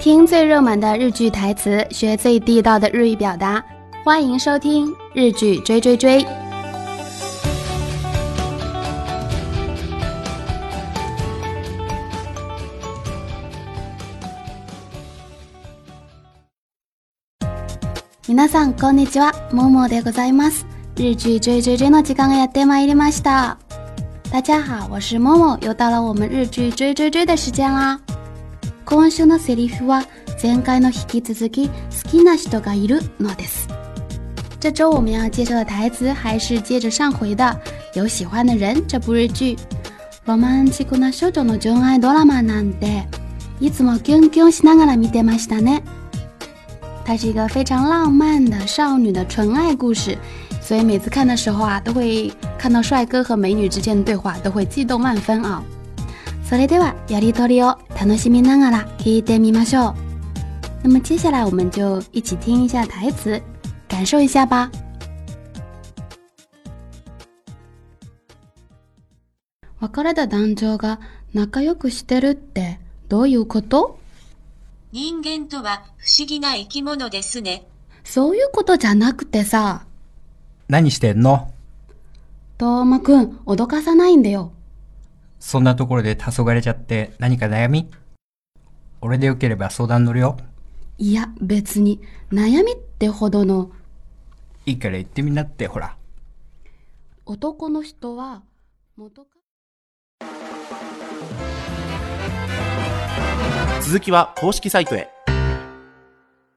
听最热门的日剧台词，学最地道的日语表达。欢迎收听《日剧追追追》。皆さんこんにちは、ももでございます。日剧追追追の時間がやってまいりました。大家好，我是もも，又到了我们日剧追追追的时间啦。 今週のセリフは前回の引き続き好きな人がいるのです。这周我们要介绍的台词还是接着上回的《有喜欢的人》这部日剧。ロマンチックな少女の純愛ドラマなんていつもキュンキュンしながら見てましたね。它是一个非常浪漫的少女的纯爱故事，所以每次看的时候啊，都会看到帅哥和美女之间的对话，都会激动万分啊。それではやりとりを楽しみながら聞いてみましょう。那么接下来我们就一起听一下台词，感受一下吧。別れた男女が仲良くしてるってどういうこと？人間とは不思議な生き物ですね。そういうことじゃなくてさ、何してんの？トーマくん脅かさないんだよ。そんなところで黄昏ちゃって何か悩み？俺でよければ相談乗るよ。いや、別に。悩みってほどの。いいから言ってみなって、ほら。男の人は元か。続きは公式サイトへ